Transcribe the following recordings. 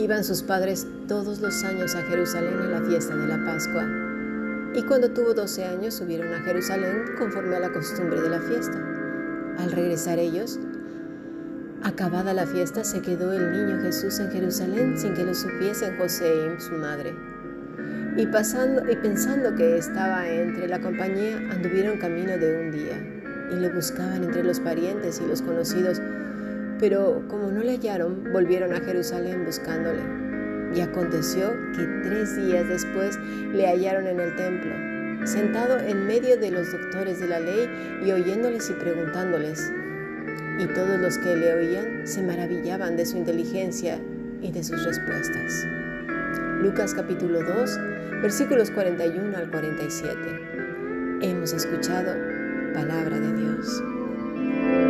Iban sus padres todos los años a Jerusalén en la fiesta de la Pascua. Y cuando tuvo 12 años subieron a Jerusalén conforme a la costumbre de la fiesta. Al regresar ellos, acabada la fiesta, se quedó el niño Jesús en Jerusalén sin que lo supiesen José y su madre. Y, y pensando que estaba entre la compañía, anduvieron camino de un día y lo buscaban entre los parientes y los conocidos, pero como no le hallaron, volvieron a Jerusalén buscándole. Y aconteció que tres días después le hallaron en el templo, sentado en medio de los doctores de la ley y oyéndoles y preguntándoles. Y todos los que le oían se maravillaban de su inteligencia y de sus respuestas. Lucas capítulo 2, versículos 41 al 47. Hemos escuchado palabra de Dios.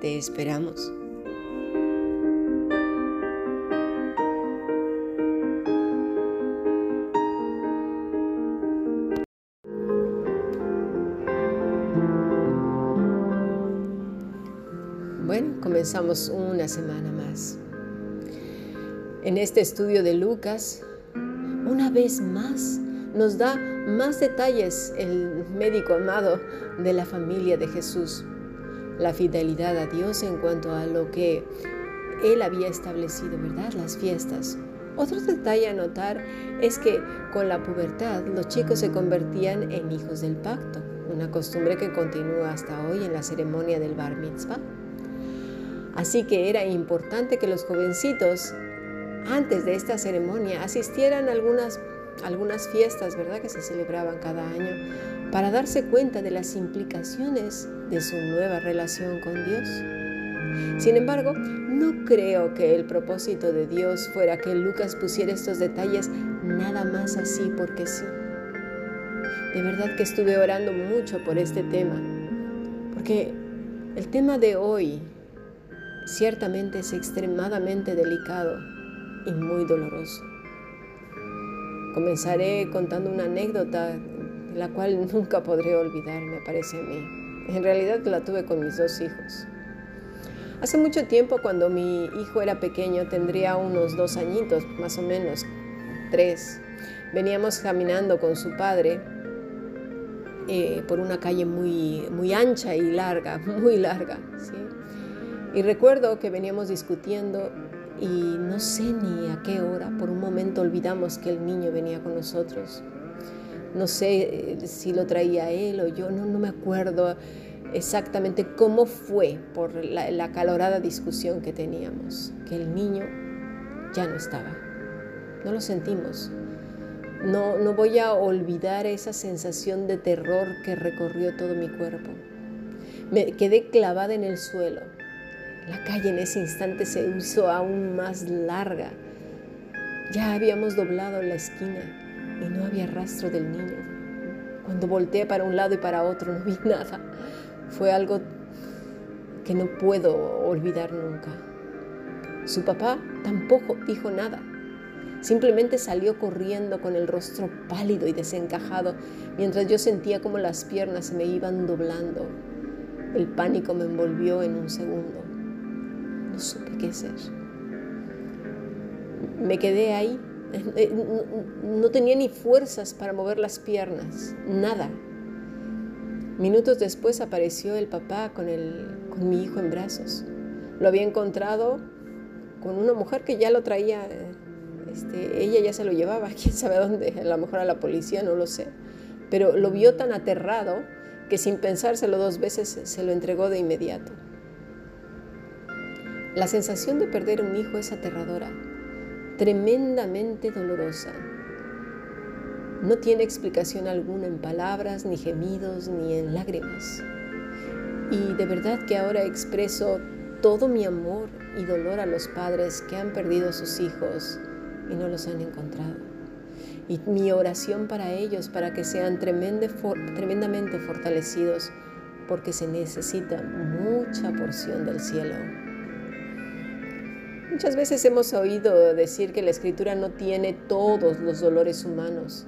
Te esperamos. Bueno, comenzamos una semana más. En este estudio de Lucas, una vez más, nos da más detalles el médico amado de la familia de Jesús la fidelidad a Dios en cuanto a lo que Él había establecido, ¿verdad? Las fiestas. Otro detalle a notar es que con la pubertad los chicos se convertían en hijos del pacto, una costumbre que continúa hasta hoy en la ceremonia del bar mitzvah. Así que era importante que los jovencitos antes de esta ceremonia asistieran a algunas, algunas fiestas, ¿verdad? Que se celebraban cada año para darse cuenta de las implicaciones de su nueva relación con Dios. Sin embargo, no creo que el propósito de Dios fuera que Lucas pusiera estos detalles nada más así porque sí. De verdad que estuve orando mucho por este tema, porque el tema de hoy ciertamente es extremadamente delicado y muy doloroso. Comenzaré contando una anécdota la cual nunca podré olvidar, me parece a mí. En realidad la tuve con mis dos hijos. Hace mucho tiempo, cuando mi hijo era pequeño, tendría unos dos añitos, más o menos, tres, veníamos caminando con su padre eh, por una calle muy, muy ancha y larga, muy larga. Y recuerdo que veníamos discutiendo y no sé ni a qué hora, por un momento olvidamos que el niño venía con nosotros no sé si lo traía él o yo, no, no me acuerdo exactamente cómo fue por la, la discusión que teníamos, que el niño ya no estaba. No lo sentimos. No, no voy a olvidar esa sensación de terror que recorrió todo mi cuerpo. Me quedé clavada en el suelo. La calle en ese instante se hizo aún más larga. Ya habíamos doblado la esquina y no había rastro del niño. Cuando volteé para un lado y para otro no vi nada. Fue algo que no puedo olvidar nunca. Su papá tampoco dijo nada. Simplemente salió corriendo con el rostro pálido y desencajado, mientras yo sentía como las piernas se me iban doblando. El pánico me envolvió en un segundo. No supe qué hacer. Me quedé ahí no tenía ni fuerzas para mover las piernas, nada. Minutos después apareció el papá con, con mi hijo en brazos. Lo había encontrado con una mujer que ya lo traía, este, ella ya se lo llevaba, quién sabe dónde, a lo mejor a la policía, no lo sé. Pero lo vio tan aterrado que sin pensárselo dos veces se lo entregó de inmediato. La sensación de perder un hijo es aterradora tremendamente dolorosa. no tiene explicación alguna en palabras, ni gemidos, ni en lágrimas. Y de verdad que ahora expreso todo mi amor y dolor a los padres que han perdido a sus hijos y no los han encontrado. Y mi oración para ellos, para que sean tremendamente fortalecidos, porque se necesita mucha porción del cielo. Muchas veces hemos oído decir que la escritura no tiene todos los dolores humanos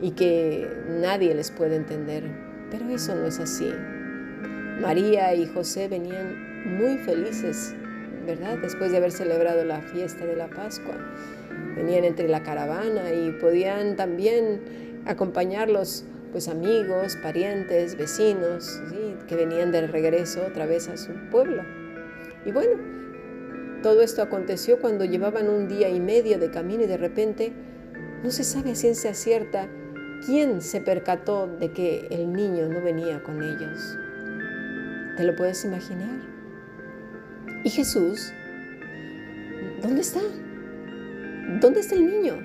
y que nadie les puede entender, pero eso no es así. María y José venían muy felices, ¿verdad? Después de haber celebrado la fiesta de la Pascua. Venían entre la caravana y podían también acompañarlos pues amigos, parientes, vecinos, que venían de regreso otra vez a su pueblo. Y bueno, todo esto aconteció cuando llevaban un día y medio de camino y de repente no se sabe a ciencia cierta quién se percató de que el niño no venía con ellos. ¿Te lo puedes imaginar? ¿Y Jesús? ¿Dónde está? ¿Dónde está el niño?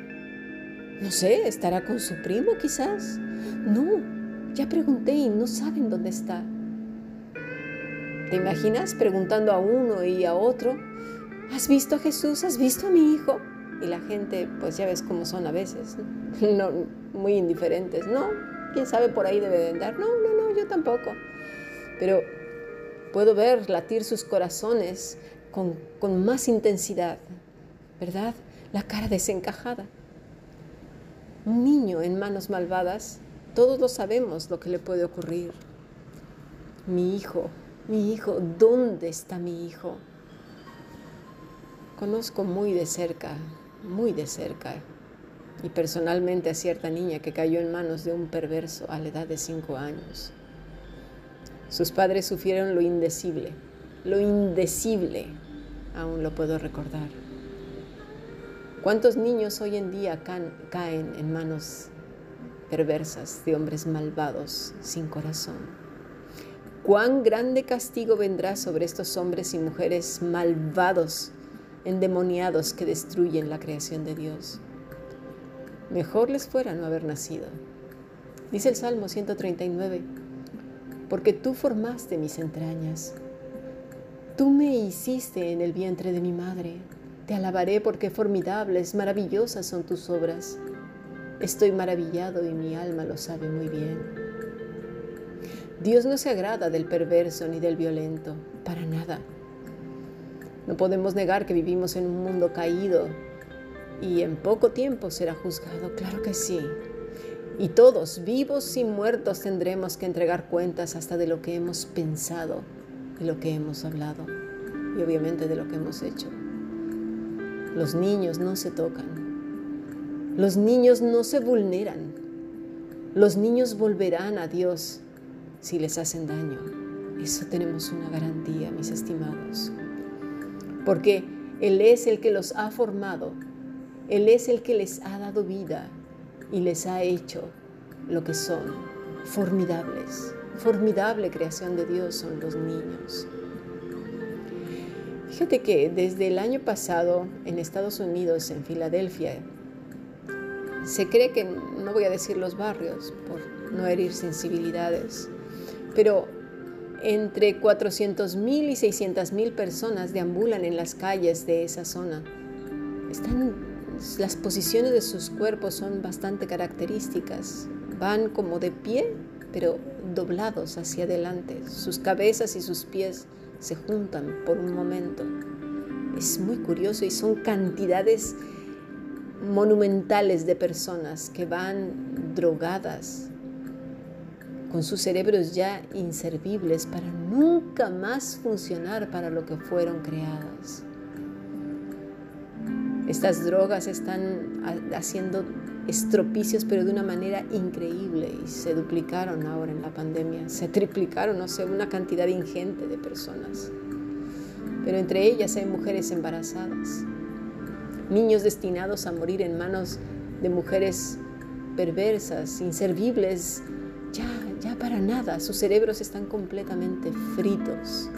No sé, ¿estará con su primo quizás? No, ya pregunté y no saben dónde está. ¿Te imaginas preguntando a uno y a otro? ¿Has visto a Jesús? ¿Has visto a mi hijo? Y la gente, pues ya ves cómo son a veces, no, muy indiferentes. No, quién sabe por ahí debe de andar. No, no, no, yo tampoco. Pero puedo ver latir sus corazones con, con más intensidad, ¿verdad? La cara desencajada. Un niño en manos malvadas, todos lo sabemos lo que le puede ocurrir. Mi hijo, mi hijo, ¿dónde está mi hijo? Conozco muy de cerca, muy de cerca, y personalmente a cierta niña que cayó en manos de un perverso a la edad de cinco años. Sus padres sufrieron lo indecible, lo indecible, aún lo puedo recordar. ¿Cuántos niños hoy en día caen en manos perversas de hombres malvados sin corazón? cuán grande castigo vendrá sobre estos hombres y mujeres malvados, endemoniados que destruyen la creación de Dios. Mejor les fuera no haber nacido. Dice el Salmo 139, porque tú formaste mis entrañas, tú me hiciste en el vientre de mi madre, te alabaré porque formidables, maravillosas son tus obras. Estoy maravillado y mi alma lo sabe muy bien. Dios no se agrada del perverso ni del violento, para nada. No podemos negar que vivimos en un mundo caído y en poco tiempo será juzgado, claro que sí. Y todos, vivos y muertos, tendremos que entregar cuentas hasta de lo que hemos pensado, de lo que hemos hablado y obviamente de lo que hemos hecho. Los niños no se tocan. Los niños no se vulneran. Los niños volverán a Dios si les hacen daño. Eso tenemos una garantía, mis estimados. Porque Él es el que los ha formado, Él es el que les ha dado vida y les ha hecho lo que son, formidables. Formidable creación de Dios son los niños. Fíjate que desde el año pasado en Estados Unidos, en Filadelfia, se cree que, no voy a decir los barrios por no herir sensibilidades, pero entre 400.000 y 600.000 personas deambulan en las calles de esa zona. Están, las posiciones de sus cuerpos son bastante características. Van como de pie, pero doblados hacia adelante. Sus cabezas y sus pies se juntan por un momento. Es muy curioso y son cantidades monumentales de personas que van drogadas, con sus cerebros ya inservibles para nunca más funcionar para lo que fueron creadas. Estas drogas están haciendo estropicios, pero de una manera increíble y se duplicaron ahora en la pandemia, se triplicaron, no sé, una cantidad ingente de personas. Pero entre ellas hay mujeres embarazadas, niños destinados a morir en manos de mujeres perversas, inservibles, ya ya nada, sus cerebros están completamente fritos.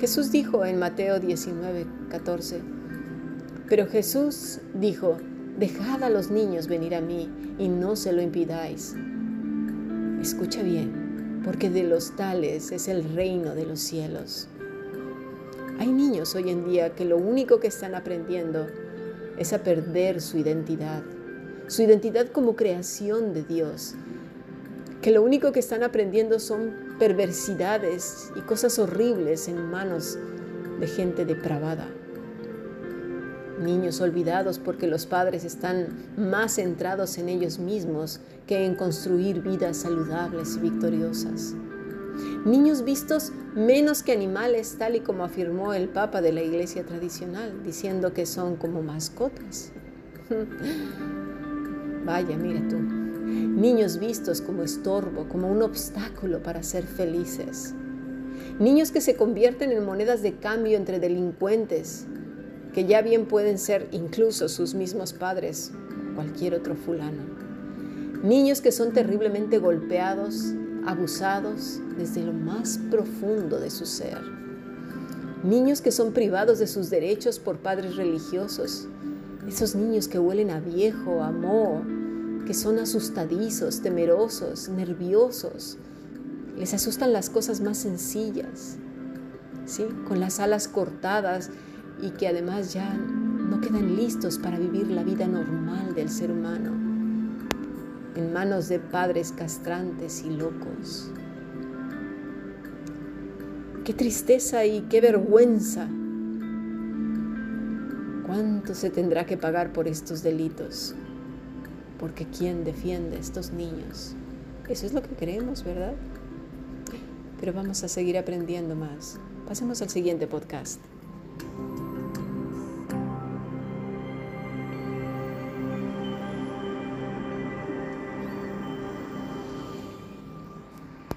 Jesús dijo en Mateo 19, 14, pero Jesús dijo, Dejad a los niños venir a mí y no se lo impidáis. Escucha bien, porque de los tales es el reino de los cielos. Hay niños hoy en día que lo único que están aprendiendo es a perder su identidad, su identidad como creación de Dios, que lo único que están aprendiendo son perversidades y cosas horribles en manos de gente depravada. Niños olvidados porque los padres están más centrados en ellos mismos que en construir vidas saludables y victoriosas. Niños vistos menos que animales, tal y como afirmó el Papa de la Iglesia tradicional, diciendo que son como mascotas. Vaya, mira tú. Niños vistos como estorbo, como un obstáculo para ser felices. Niños que se convierten en monedas de cambio entre delincuentes, que ya bien pueden ser incluso sus mismos padres, cualquier otro fulano. Niños que son terriblemente golpeados, abusados desde lo más profundo de su ser. Niños que son privados de sus derechos por padres religiosos. Esos niños que huelen a viejo, a moho, que son asustadizos, temerosos, nerviosos. Les asustan las cosas más sencillas, ¿sí? con las alas cortadas y que además ya no quedan listos para vivir la vida normal del ser humano en manos de padres castrantes y locos. Qué tristeza y qué vergüenza. ¿Cuánto se tendrá que pagar por estos delitos? Porque ¿quién defiende a estos niños? Eso es lo que queremos, ¿verdad? Pero vamos a seguir aprendiendo más. Pasemos al siguiente podcast.